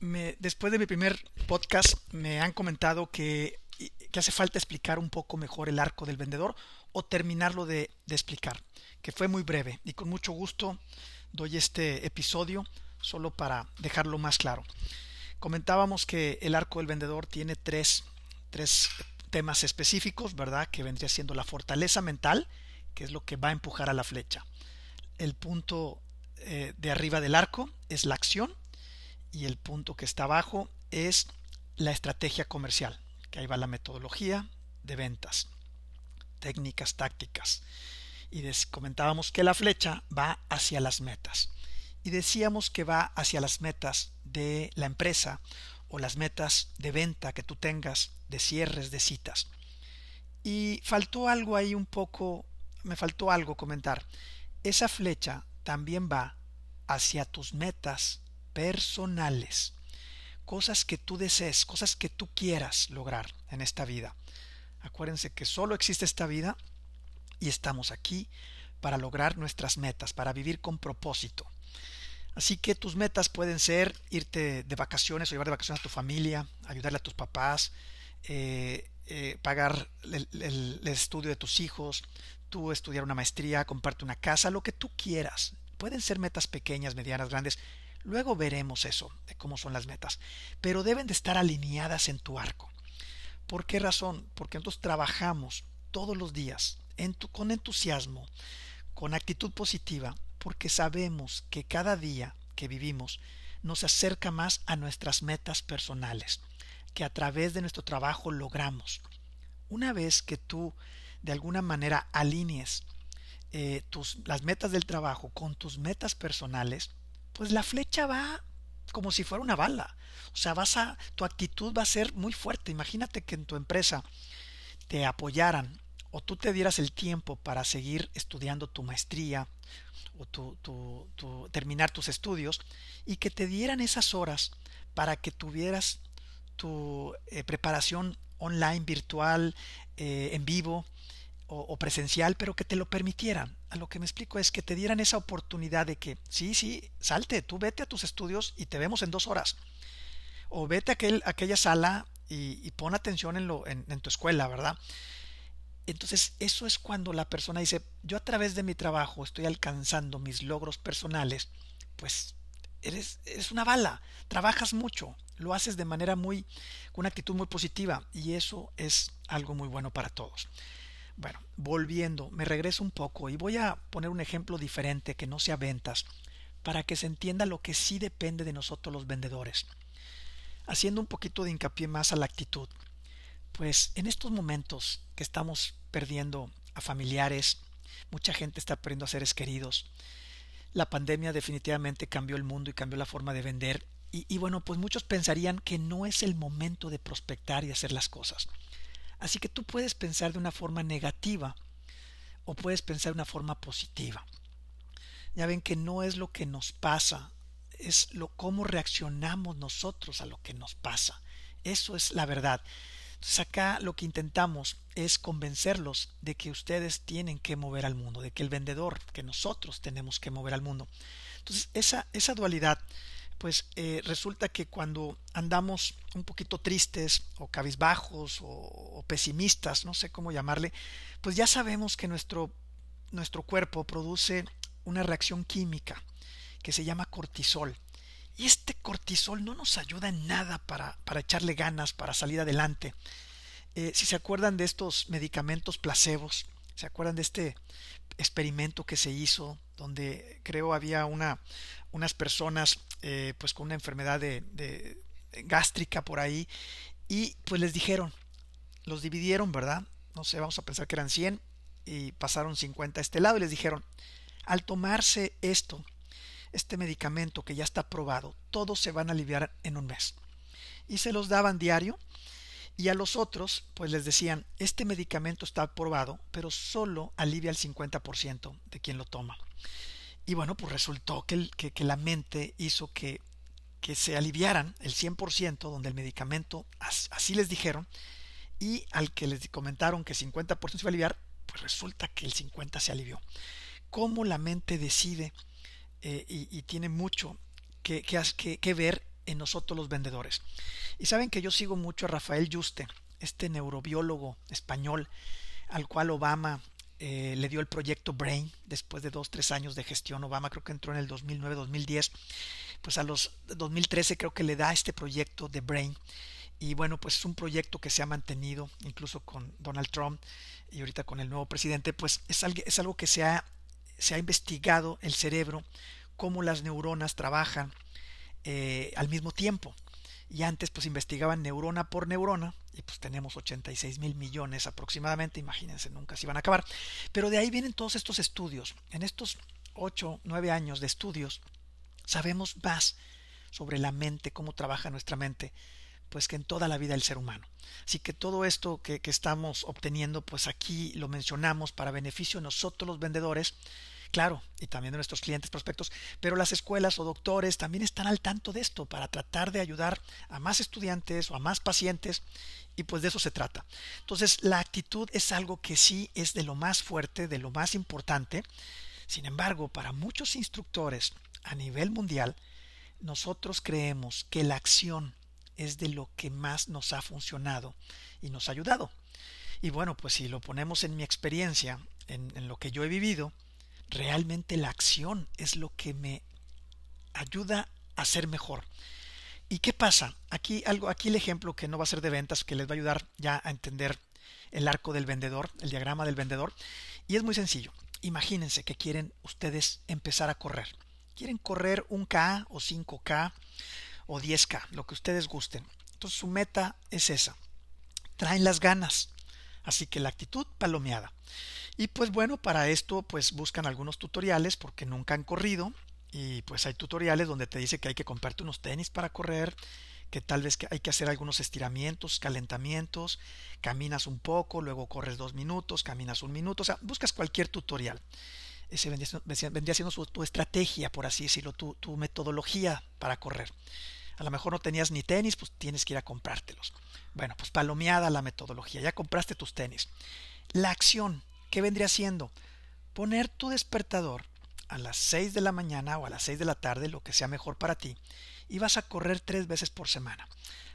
después de mi primer podcast me han comentado que, hace falta explicar un poco mejor el arco del vendedor o terminarlo de, de explicar, que fue muy breve y con mucho gusto doy este episodio solo para dejarlo más claro. Comentábamos que el arco del vendedor tiene tres, tres temas específicos, ¿verdad? Que vendría siendo la fortaleza mental, que es lo que va a empujar a la flecha. El punto eh, de arriba del arco es la acción y el punto que está abajo es la estrategia comercial, que ahí va la metodología de ventas, técnicas, tácticas. Y comentábamos que la flecha va hacia las metas. Y decíamos que va hacia las metas de la empresa o las metas de venta que tú tengas, de cierres, de citas. Y faltó algo ahí un poco, me faltó algo comentar. Esa flecha también va hacia tus metas personales, cosas que tú desees, cosas que tú quieras lograr en esta vida. Acuérdense que solo existe esta vida y estamos aquí para lograr nuestras metas, para vivir con propósito. Así que tus metas pueden ser irte de vacaciones o llevar de vacaciones a tu familia, ayudarle a tus papás, eh, eh, pagar el, estudio de tus hijos, tú estudiar una maestría, comprarte una casa, lo que tú quieras. Pueden ser metas pequeñas, medianas, grandes. Luego veremos eso, de cómo son las metas. Pero deben de estar alineadas en tu arco. ¿Por qué razón? Porque nosotros trabajamos todos los días con entusiasmo, con actitud positiva, porque sabemos que cada día que vivimos nos acerca más a nuestras metas personales, que a través de nuestro trabajo logramos. Una vez que tú de alguna manera alinees eh, las metas del trabajo con tus metas personales, pues la flecha va como si fuera una bala. O sea, vas a, tu actitud va a ser muy fuerte. Imagínate que en tu empresa te apoyaran o tú te dieras el tiempo para seguir estudiando tu maestría o terminar tus estudios y que te dieran esas horas para que tuvieras tu eh, preparación online, virtual, eh, en vivo, o, presencial, pero que te lo permitieran. A lo que me explico es que te dieran esa oportunidad de que, sí, sí, salte, tú vete a tus estudios y te vemos en dos horas. O vete a, aquel, aquella sala y, pon atención en, lo, en, tu escuela, ¿verdad? Entonces, eso es cuando la persona dice, yo a través de mi trabajo estoy alcanzando mis logros personales, pues eres, eres una bala, trabajas mucho, lo haces de manera muy, con una actitud muy positiva y eso es algo muy bueno para todos. Bueno, volviendo, me regreso un poco y voy a poner un ejemplo diferente que no sea ventas, para que se entienda lo que sí depende de nosotros los vendedores. Haciendo un poquito de hincapié más a la actitud. Pues en estos momentos que estamos perdiendo a familiares, mucha gente está perdiendo a seres queridos. La pandemia definitivamente cambió el mundo y cambió la forma de vender. Y, y bueno, pues muchos pensarían que no es el momento de prospectar y hacer las cosas. Así que tú puedes pensar de una forma negativa o puedes pensar de una forma positiva. Ya ven que no es lo que nos pasa, es lo cómo reaccionamos nosotros a lo que nos pasa. Eso es la verdad. Entonces acá lo que intentamos es convencerlos de que ustedes tienen que mover al mundo, de que el vendedor, que nosotros tenemos que mover al mundo. Entonces esa, esa dualidad pues eh, resulta que cuando andamos un poquito tristes o cabizbajos o, pesimistas, no sé cómo llamarle, pues ya sabemos que nuestro, nuestro cuerpo produce una reacción química que se llama cortisol. Y este cortisol no nos ayuda en nada para, para echarle ganas, para salir adelante. Eh, si se acuerdan de estos medicamentos placebos, se acuerdan de este experimento que se hizo donde creo había una, unas personas eh, pues con una enfermedad de, gástrica por ahí y pues les dijeron, los dividieron, ¿verdad? No sé, vamos a pensar que eran 100 y pasaron 50 a este lado y les dijeron, al tomarse esto, este medicamento que ya está probado, todos se van a aliviar en un mes. Y se los daban diario y a los otros pues les decían, este medicamento está probado, pero solo alivia el 50% de quien lo toma. Y bueno, pues resultó que, que, la mente hizo que, que se aliviaran el 100%, donde el medicamento, así les dijeron, y al que les comentaron que 50% se iba a aliviar, pues resulta que el 50% se alivió. Cómo la mente decide eh, y, tiene mucho que, que, ver en nosotros los vendedores. Y saben que yo sigo mucho a Rafael Yuste, este neurobiólogo español al cual Obama eh, le dio el proyecto Brain después de dos, tres años de gestión. Obama creo que entró en el 2009-2010. Pues a los 2013 creo que le da este proyecto de Brain. Y bueno, pues es un proyecto que se ha mantenido incluso con Donald Trump y ahorita con el nuevo presidente. Pues es algo, es algo que se ha, se ha investigado el cerebro, cómo las neuronas trabajan eh, al mismo tiempo y antes pues investigaban neurona por neurona y pues tenemos 86 mil millones aproximadamente, imagínense, nunca se iban a acabar. Pero de ahí vienen todos estos estudios. En estos 8, 9 años de estudios sabemos más sobre la mente, cómo trabaja nuestra mente, pues que en toda la vida del ser humano. Así que todo esto que, que estamos obteniendo, pues aquí lo mencionamos para beneficio de nosotros los vendedores, claro, y también de nuestros clientes prospectos, pero las escuelas o doctores también están al tanto de esto para tratar de ayudar a más estudiantes o a más pacientes y pues de eso se trata. Entonces, la actitud es algo que sí es de lo más fuerte, de lo más importante. Sin embargo, para muchos instructores a nivel mundial, nosotros creemos que la acción es de lo que más nos ha funcionado y nos ha ayudado. Y bueno, pues si lo ponemos en mi experiencia, en, en lo que yo he vivido, realmente la acción es lo que me ayuda a ser mejor. ¿Y qué pasa? Aquí algo, aquí el ejemplo que no va a ser de ventas, que les va a ayudar ya a entender el arco del vendedor, el diagrama del vendedor, y es muy sencillo. Imagínense que quieren ustedes empezar a correr. Quieren correr un K o 5K o 10K, lo que ustedes gusten. Entonces su meta es esa. Traen las ganas. Así que la actitud palomeada. Y pues bueno, para esto pues buscan algunos tutoriales porque nunca han corrido y pues hay tutoriales donde te dice que hay que comprarte unos tenis para correr, que tal vez hay que hacer algunos estiramientos, calentamientos, caminas un poco, luego corres dos minutos, caminas un minuto, o sea, buscas cualquier tutorial. Ese vendría, siendo tu estrategia, por así decirlo, tu, tu metodología para correr. A lo mejor no tenías ni tenis, pues tienes que ir a comprártelos. Bueno, pues palomeada la metodología, ya compraste tus tenis. La acción, ¿Qué vendría siendo? Poner tu despertador a las 6 de la mañana o a las 6 de la tarde, lo que sea mejor para ti, y vas a correr tres veces por semana.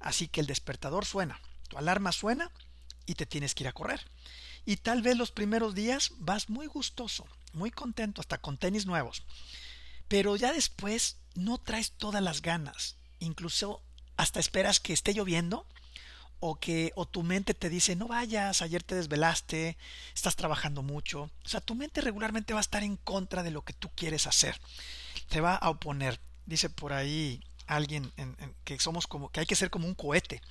Así que el despertador suena, tu alarma suena y te tienes que ir a correr. Y tal vez los primeros días vas muy gustoso, muy contento, hasta con tenis nuevos. Pero ya después no traes todas las ganas. Incluso hasta esperas que esté lloviendo o que o tu mente te dice no vayas, ayer te desvelaste, estás trabajando mucho. O sea, tu mente regularmente va a estar en contra de lo que tú quieres hacer. Te va a oponer. Dice por ahí alguien que somos como que hay que ser como un cohete,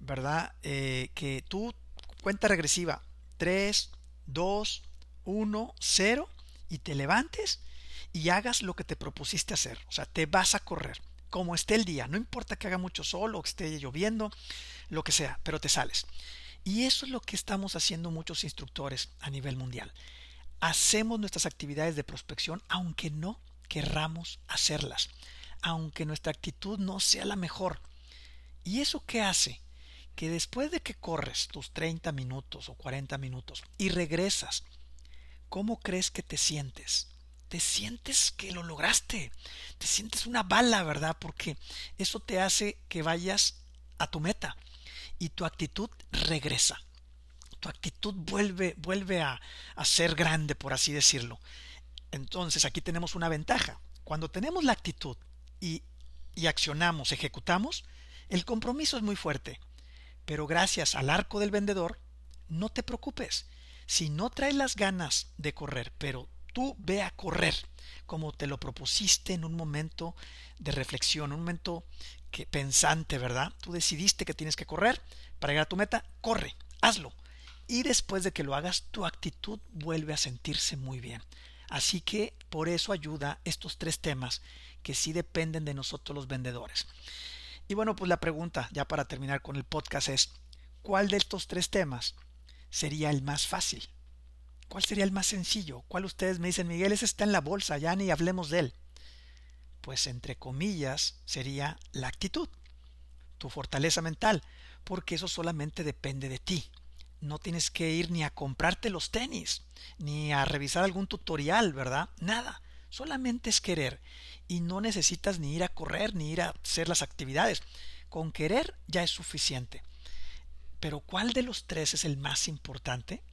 ¿verdad? Eh, que tú cuenta regresiva 3, 2, 1, 0 y te levantes y hagas lo que te propusiste hacer. O sea, te vas a correr como esté el día, no importa que haga mucho sol o que esté lloviendo, lo que sea, pero te sales. Y eso es lo que estamos haciendo muchos instructores a nivel mundial. Hacemos nuestras actividades de prospección aunque no querramos hacerlas, aunque nuestra actitud no sea la mejor. ¿Y eso qué hace? Que después de que corres tus 30 minutos o 40 minutos y regresas, ¿cómo crees que te sientes? Te sientes que lo lograste, te sientes una bala, ¿verdad? Porque eso te hace que vayas a tu meta y tu actitud regresa. Tu actitud vuelve, vuelve a, a ser grande, por así decirlo. Entonces aquí tenemos una ventaja. Cuando tenemos la actitud y, y accionamos, ejecutamos, el compromiso es muy fuerte. Pero gracias al arco del vendedor, no te preocupes. Si no traes las ganas de correr, pero tú ve a correr como te lo propusiste en un momento de reflexión, un momento que pensante, ¿verdad? Tú decidiste que tienes que correr para llegar a tu meta, corre, hazlo. Y después de que lo hagas, tu actitud vuelve a sentirse muy bien. Así que por eso ayuda estos tres temas que sí dependen de nosotros los vendedores. Y bueno, pues la pregunta, ya para terminar con el podcast, es, ¿cuál de estos tres temas sería el más fácil? ¿Cuál sería el más sencillo? ¿Cuál ustedes me dicen, Miguel, ese está en la bolsa, ya ni hablemos de él? Pues entre comillas sería la actitud, tu fortaleza mental, porque eso solamente depende de ti. No tienes que ir ni a comprarte los tenis, ni a revisar algún tutorial, ¿verdad? Nada. Solamente es querer y no necesitas ni ir a correr ni ir a hacer las actividades. Con querer ya es suficiente. Pero ¿cuál de los tres es el más importante?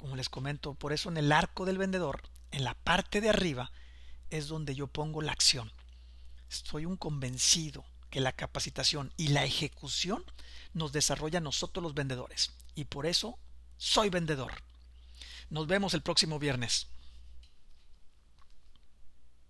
Como les comento, por eso en el arco del vendedor, en la parte de arriba, es donde yo pongo la acción. Estoy un convencido que la capacitación y la ejecución nos desarrolla nosotros los vendedores. Y por eso soy vendedor. Nos vemos el próximo viernes.